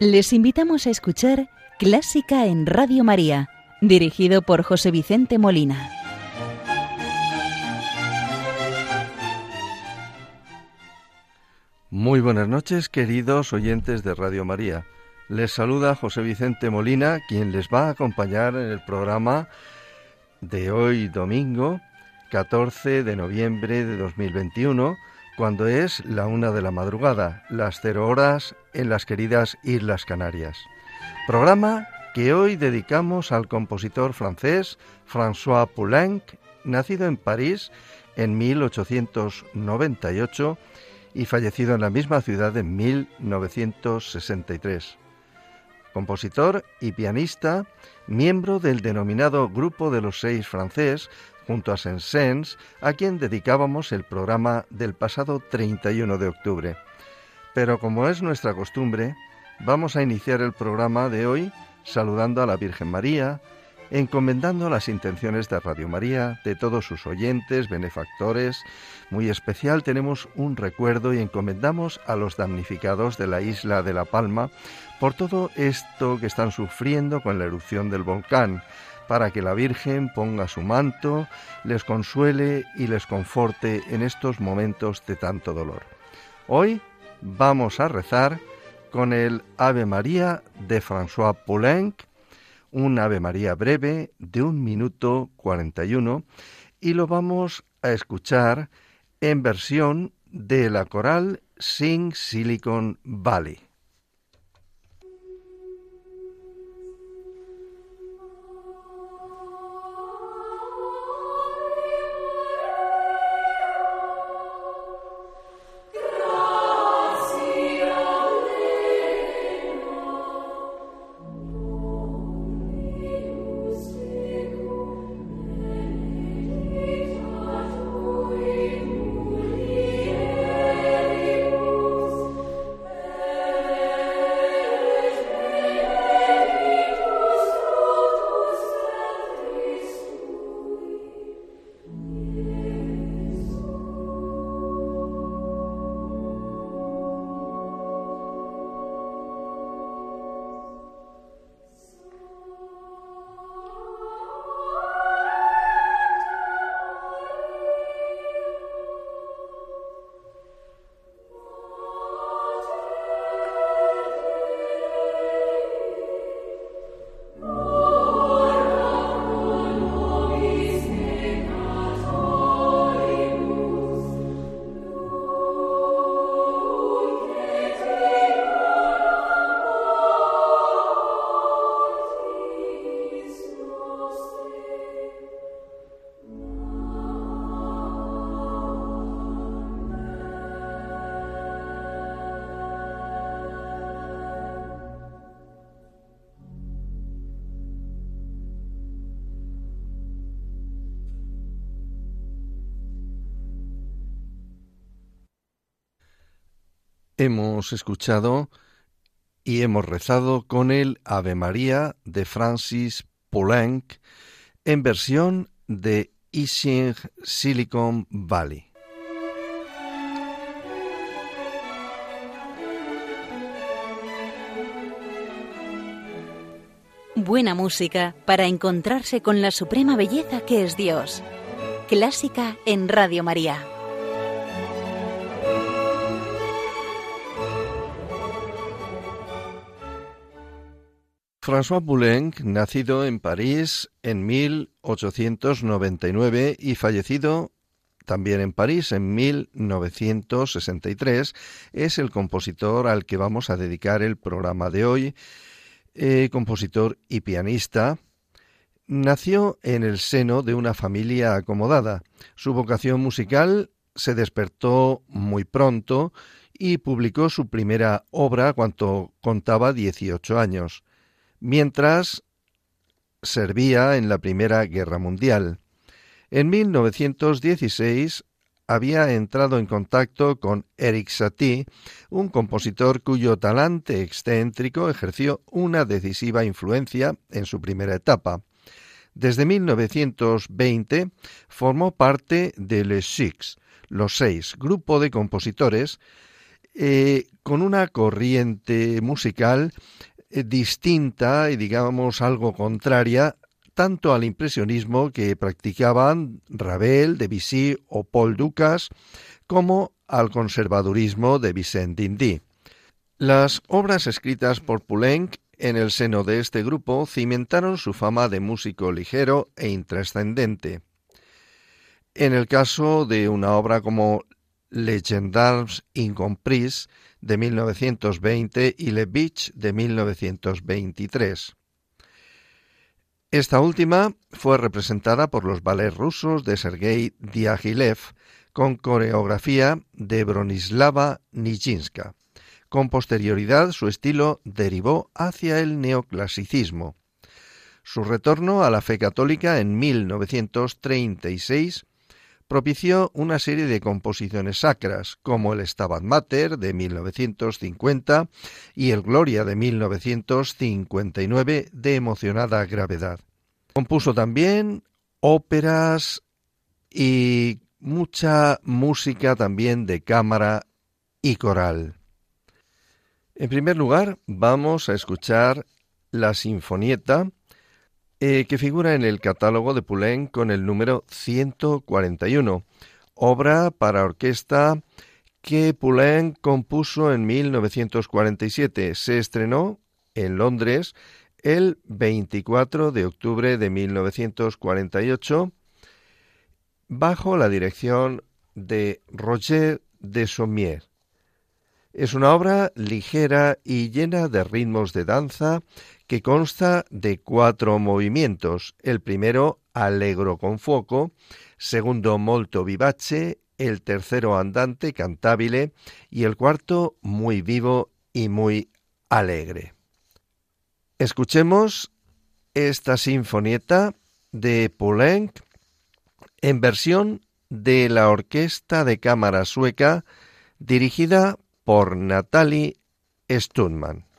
Les invitamos a escuchar Clásica en Radio María, dirigido por José Vicente Molina. Muy buenas noches, queridos oyentes de Radio María. Les saluda José Vicente Molina, quien les va a acompañar en el programa de hoy domingo, 14 de noviembre de 2021 cuando es la una de la madrugada, las cero horas en las queridas Islas Canarias. Programa que hoy dedicamos al compositor francés François Poulenc, nacido en París en 1898 y fallecido en la misma ciudad en 1963. Compositor y pianista, miembro del denominado Grupo de los Seis francés, junto a Saint-Saëns, a quien dedicábamos el programa del pasado 31 de octubre. Pero como es nuestra costumbre, vamos a iniciar el programa de hoy saludando a la Virgen María, encomendando las intenciones de Radio María, de todos sus oyentes, benefactores. Muy especial tenemos un recuerdo y encomendamos a los damnificados de la isla de La Palma por todo esto que están sufriendo con la erupción del volcán para que la Virgen ponga su manto, les consuele y les conforte en estos momentos de tanto dolor. Hoy vamos a rezar con el Ave María de François Poulenc, un Ave María breve de un minuto 41, y lo vamos a escuchar en versión de la coral Sing Silicon Valley. Hemos escuchado y hemos rezado con el Ave María de Francis Poulenc en versión de Ising Silicon Valley. Buena música para encontrarse con la suprema belleza que es Dios. Clásica en Radio María. François Poulenc, nacido en París en 1899 y fallecido también en París en 1963, es el compositor al que vamos a dedicar el programa de hoy, eh, compositor y pianista. Nació en el seno de una familia acomodada. Su vocación musical se despertó muy pronto y publicó su primera obra cuando contaba 18 años mientras servía en la Primera Guerra Mundial. En 1916 había entrado en contacto con Eric Satie, un compositor cuyo talante excéntrico ejerció una decisiva influencia en su primera etapa. Desde 1920 formó parte de Les Six, los seis, grupo de compositores eh, con una corriente musical distinta y digamos algo contraria tanto al impresionismo que practicaban Ravel, Debussy o Paul Dukas, como al conservadurismo de Vicent Dindy. Las obras escritas por Poulenc en el seno de este grupo cimentaron su fama de músico ligero e intrascendente. En el caso de una obra como Legendars Incompris de 1920 y Le Beach de 1923. Esta última fue representada por los ballets rusos de Sergei Diaghilev con coreografía de Bronislava Nijinska. Con posterioridad su estilo derivó hacia el neoclasicismo. Su retorno a la fe católica en 1936 propició una serie de composiciones sacras, como el Stabat Mater de 1950 y el Gloria de 1959 de emocionada gravedad. Compuso también óperas y mucha música también de cámara y coral. En primer lugar, vamos a escuchar la Sinfonieta eh, que figura en el catálogo de Poulenc con el número 141, obra para orquesta que Poulenc compuso en 1947. Se estrenó en Londres el 24 de octubre de 1948 bajo la dirección de Roger de Sommier. Es una obra ligera y llena de ritmos de danza que consta de cuatro movimientos. El primero, allegro con fuoco, segundo, molto vivace, el tercero, andante, cantabile, y el cuarto, muy vivo y muy alegre. Escuchemos esta sinfonieta de Poulenc en versión de la Orquesta de Cámara Sueca dirigida por Natalie Stundman.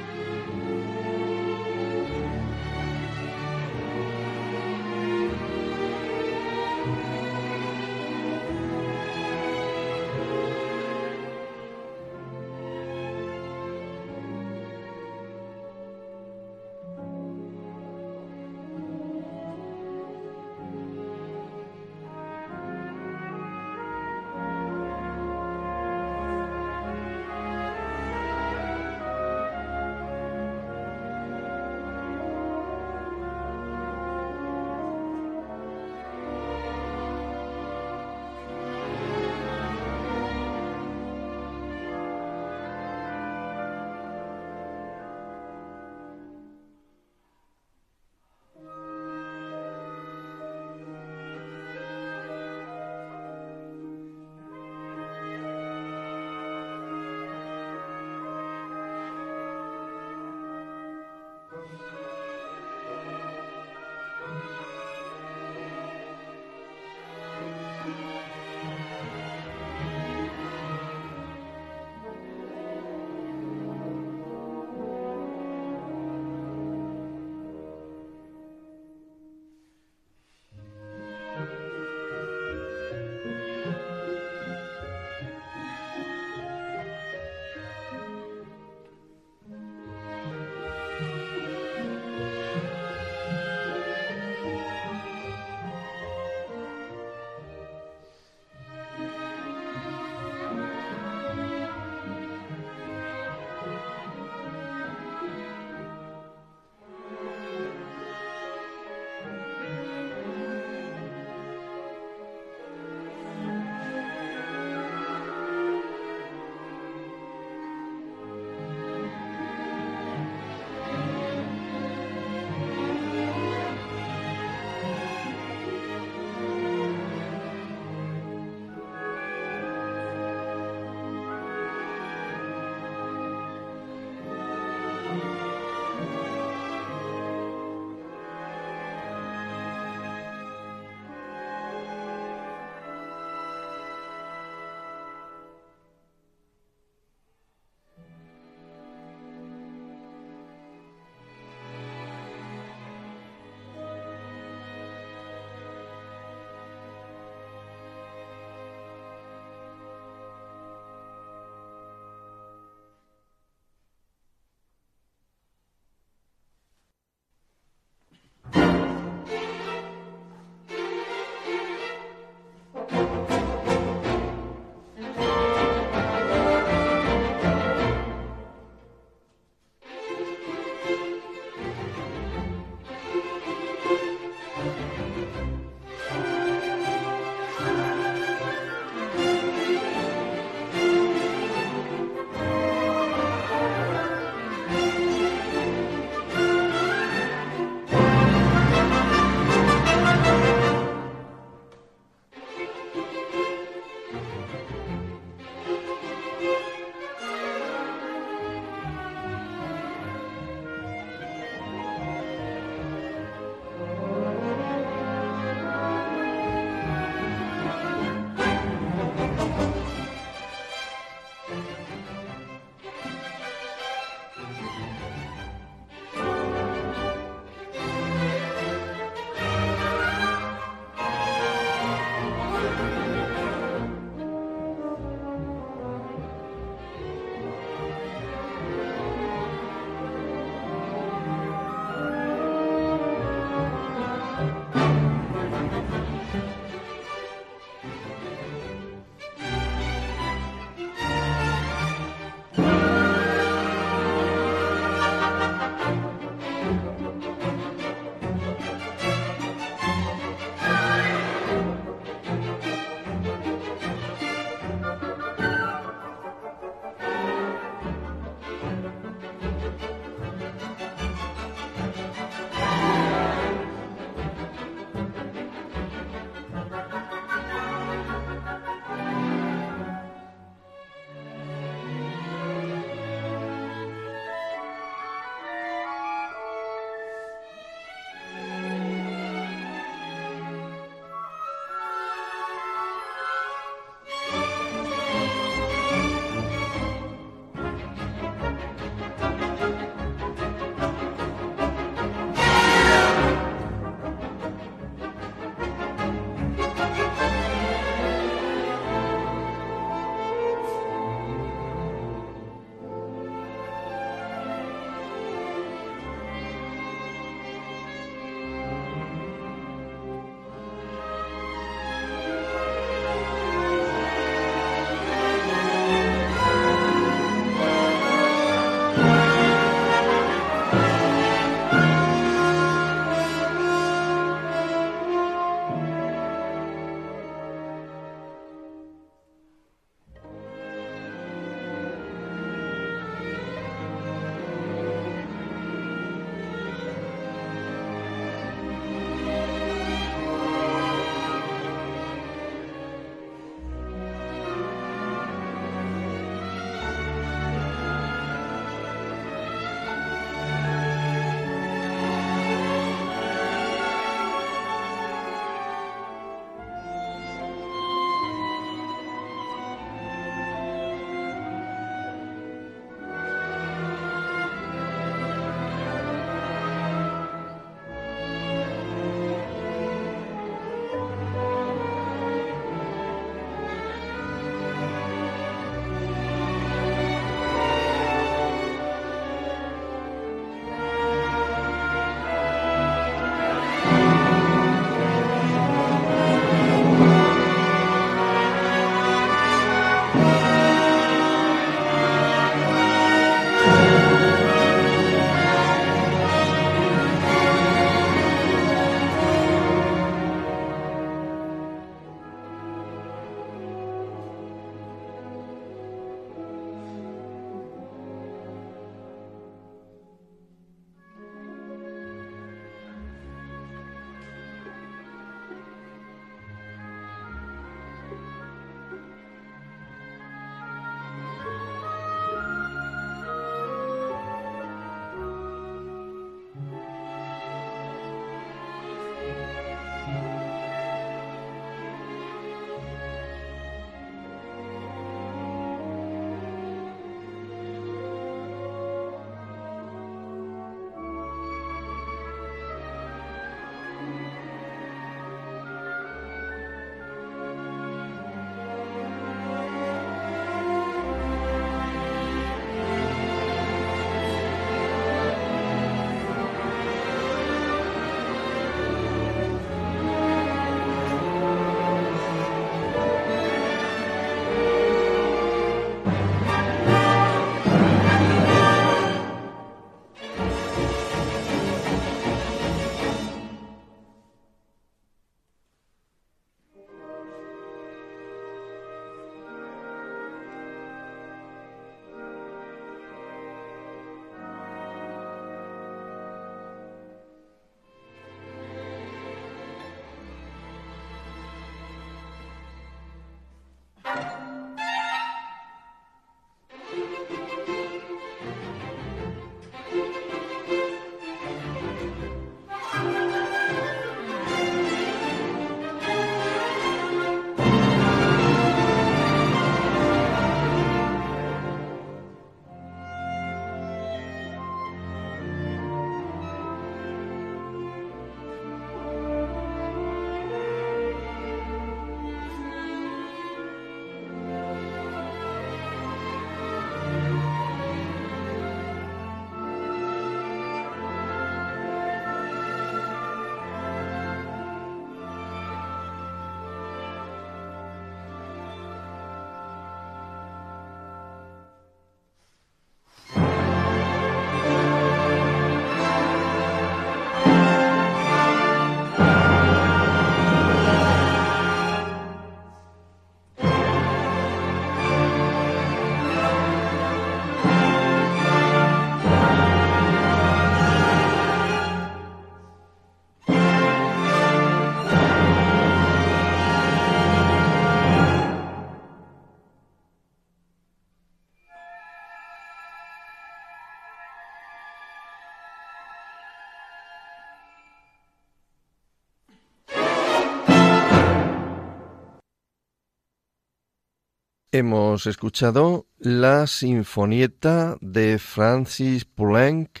Hemos escuchado la Sinfonieta de Francis Poulenc,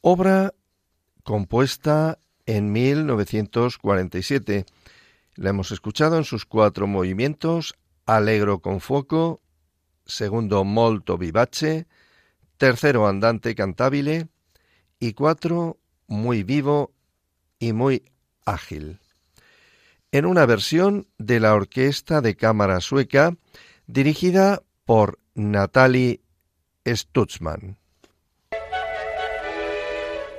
obra compuesta en 1947. La hemos escuchado en sus cuatro movimientos, Allegro con fuoco, segundo molto vivace, tercero andante cantabile y cuatro muy vivo y muy ágil. En una versión de la Orquesta de Cámara Sueca, dirigida por Natalie Stutzmann.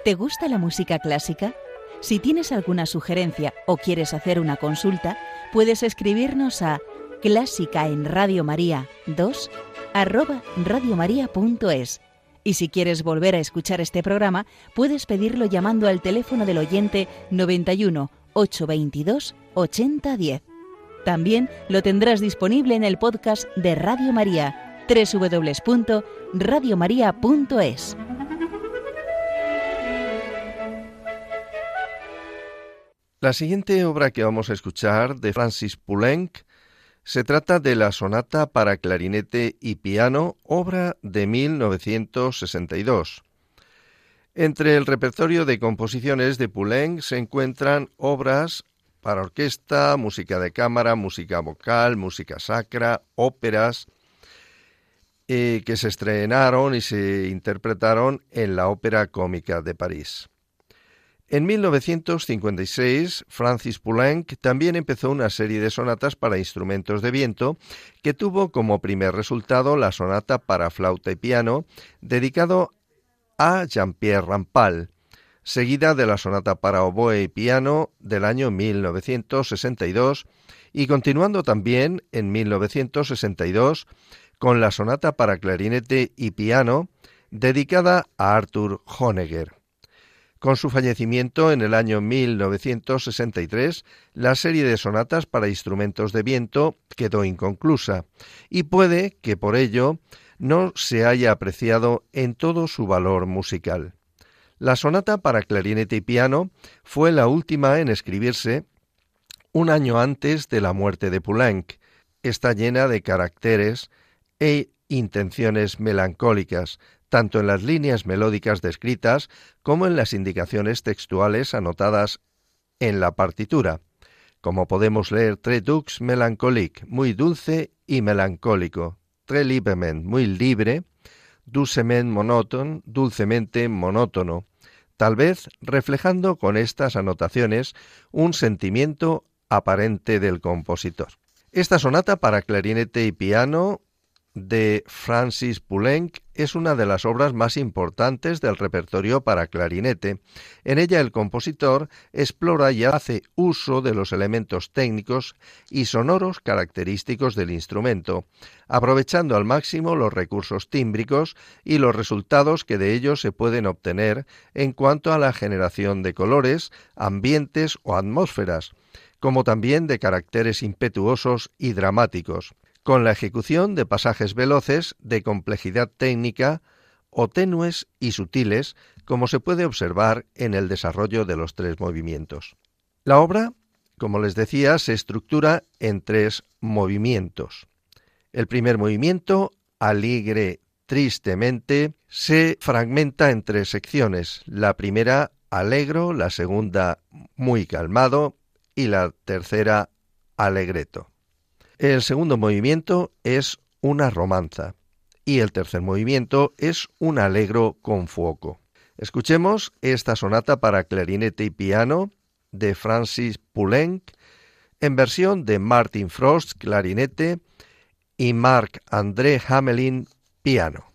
¿Te gusta la música clásica? Si tienes alguna sugerencia o quieres hacer una consulta, puedes escribirnos a clásica en Radio María 2 arroba radiomaria.es. Y si quieres volver a escuchar este programa, puedes pedirlo llamando al teléfono del oyente 91 822 8010. También lo tendrás disponible en el podcast de Radio María, www.radiomaria.es. La siguiente obra que vamos a escuchar de Francis Poulenc se trata de la sonata para clarinete y piano, obra de 1962. Entre el repertorio de composiciones de Poulenc se encuentran obras para orquesta, música de cámara, música vocal, música sacra, óperas, eh, que se estrenaron y se interpretaron en la Ópera Cómica de París. En 1956, Francis Poulenc también empezó una serie de sonatas para instrumentos de viento que tuvo como primer resultado la sonata para flauta y piano dedicado a Jean-Pierre Rampal, seguida de la sonata para oboe y piano del año 1962 y continuando también en 1962 con la sonata para clarinete y piano dedicada a Arthur Honegger. Con su fallecimiento en el año 1963, la serie de sonatas para instrumentos de viento quedó inconclusa y puede que por ello no se haya apreciado en todo su valor musical. La sonata para clarinete y piano fue la última en escribirse un año antes de la muerte de Poulenc. Está llena de caracteres e intenciones melancólicas, tanto en las líneas melódicas descritas como en las indicaciones textuales anotadas en la partitura, como podemos leer Tres dux mélancolique, muy dulce y melancólico, Très librement, muy libre, doucement monótono, dulcemente monótono, tal vez reflejando con estas anotaciones un sentimiento aparente del compositor. Esta sonata para clarinete y piano de Francis Poulenc es una de las obras más importantes del repertorio para clarinete. En ella el compositor explora y hace uso de los elementos técnicos y sonoros característicos del instrumento, aprovechando al máximo los recursos tímbricos y los resultados que de ellos se pueden obtener en cuanto a la generación de colores, ambientes o atmósferas, como también de caracteres impetuosos y dramáticos con la ejecución de pasajes veloces de complejidad técnica o tenues y sutiles, como se puede observar en el desarrollo de los tres movimientos. La obra, como les decía, se estructura en tres movimientos. El primer movimiento, alegre tristemente, se fragmenta en tres secciones. La primera, alegro, la segunda, muy calmado y la tercera, alegreto. El segundo movimiento es una romanza y el tercer movimiento es un alegro con fuoco. Escuchemos esta sonata para clarinete y piano de Francis Poulenc en versión de Martin Frost clarinete y Marc André Hamelin piano.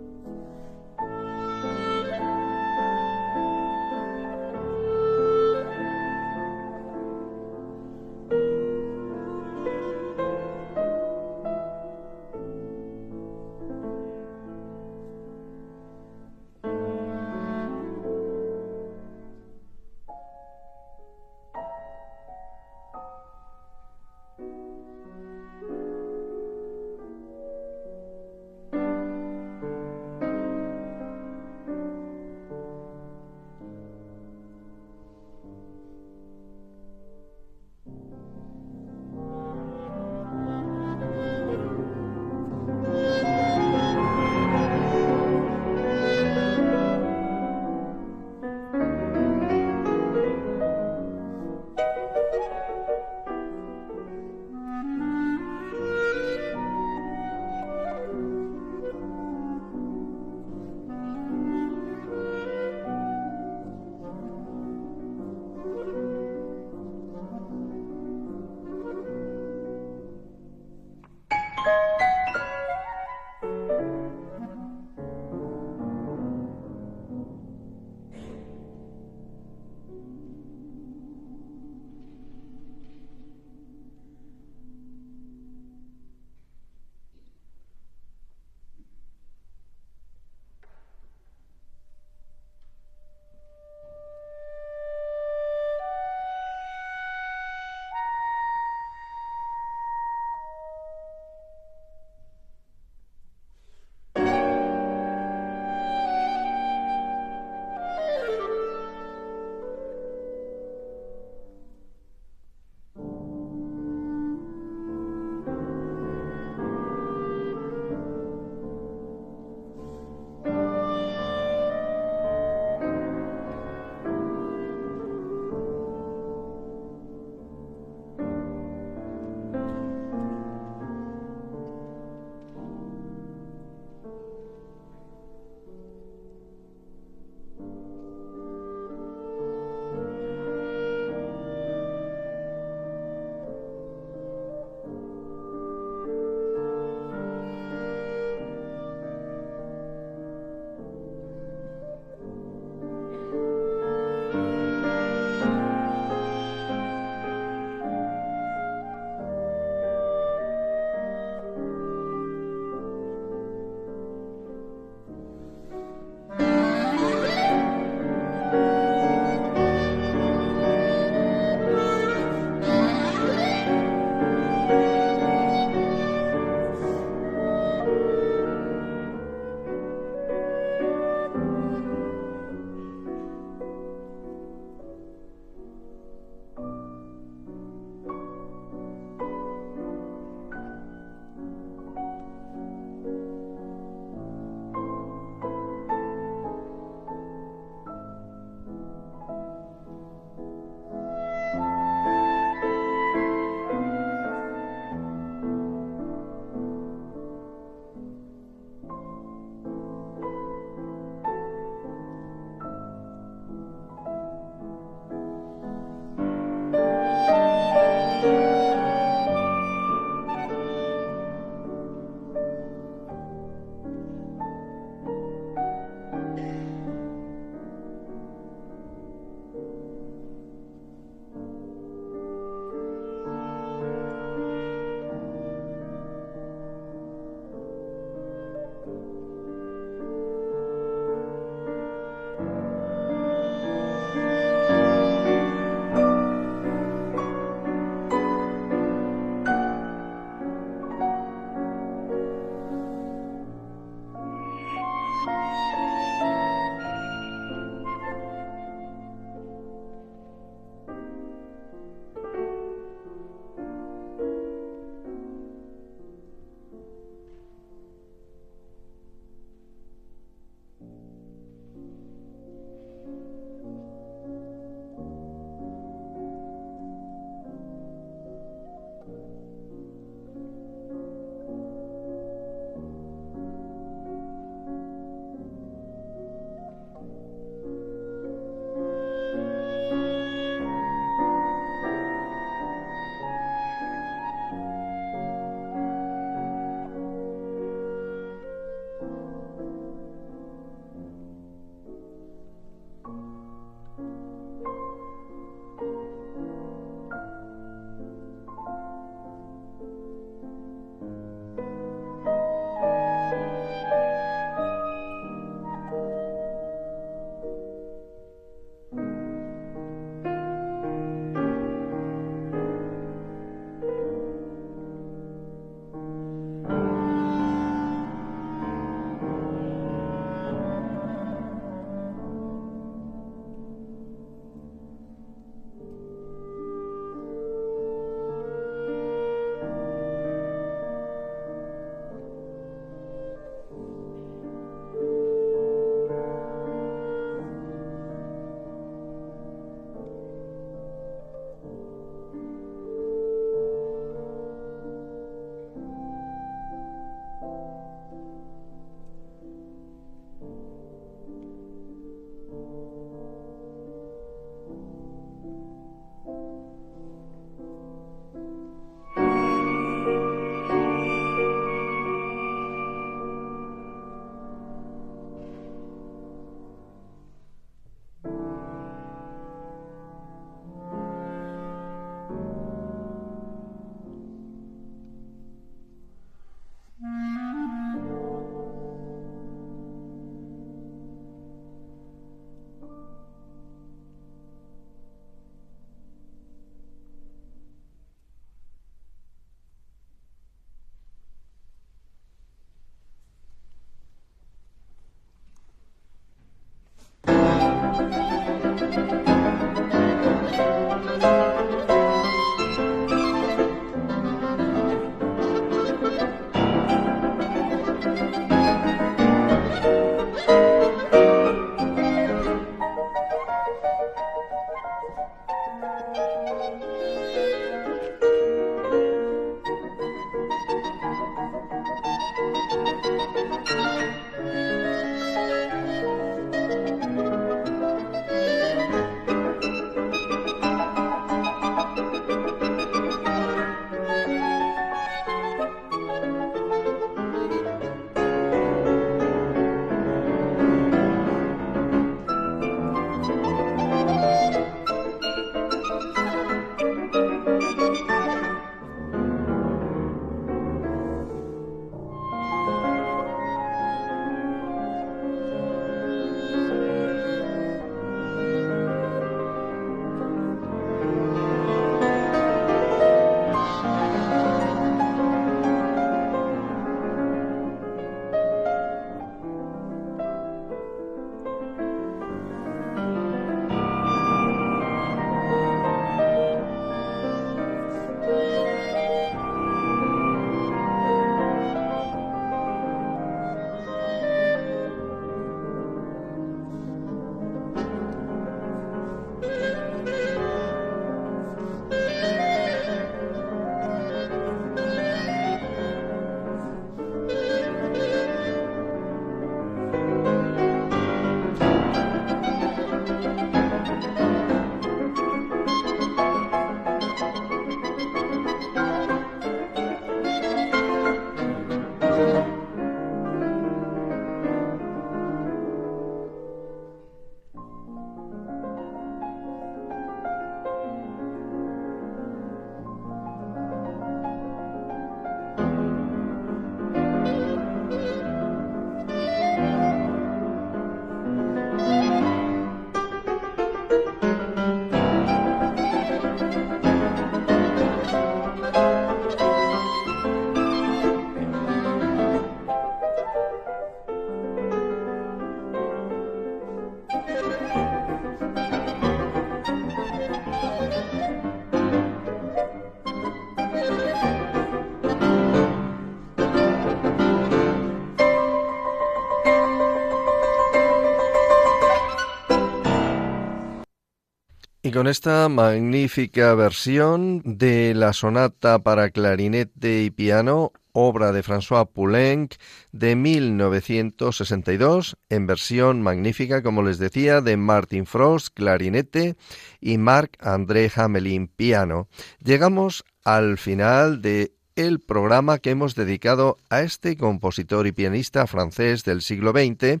Con esta magnífica versión de la sonata para clarinete y piano, obra de François Poulenc de 1962, en versión magnífica, como les decía, de Martin Frost, clarinete, y Marc-André Hamelin, piano. Llegamos al final de el programa que hemos dedicado a este compositor y pianista francés del siglo XX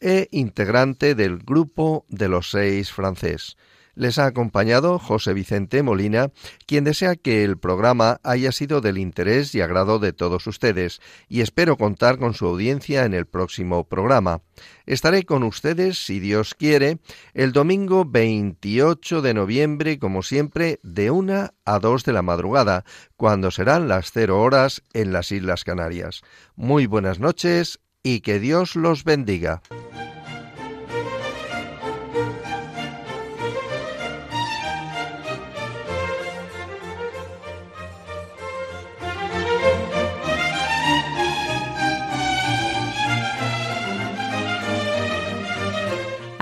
e integrante del grupo de los seis francés. Les ha acompañado José Vicente Molina, quien desea que el programa haya sido del interés y agrado de todos ustedes, y espero contar con su audiencia en el próximo programa. Estaré con ustedes, si Dios quiere, el domingo 28 de noviembre, como siempre, de una a dos de la madrugada, cuando serán las cero horas en las Islas Canarias. Muy buenas noches y que Dios los bendiga.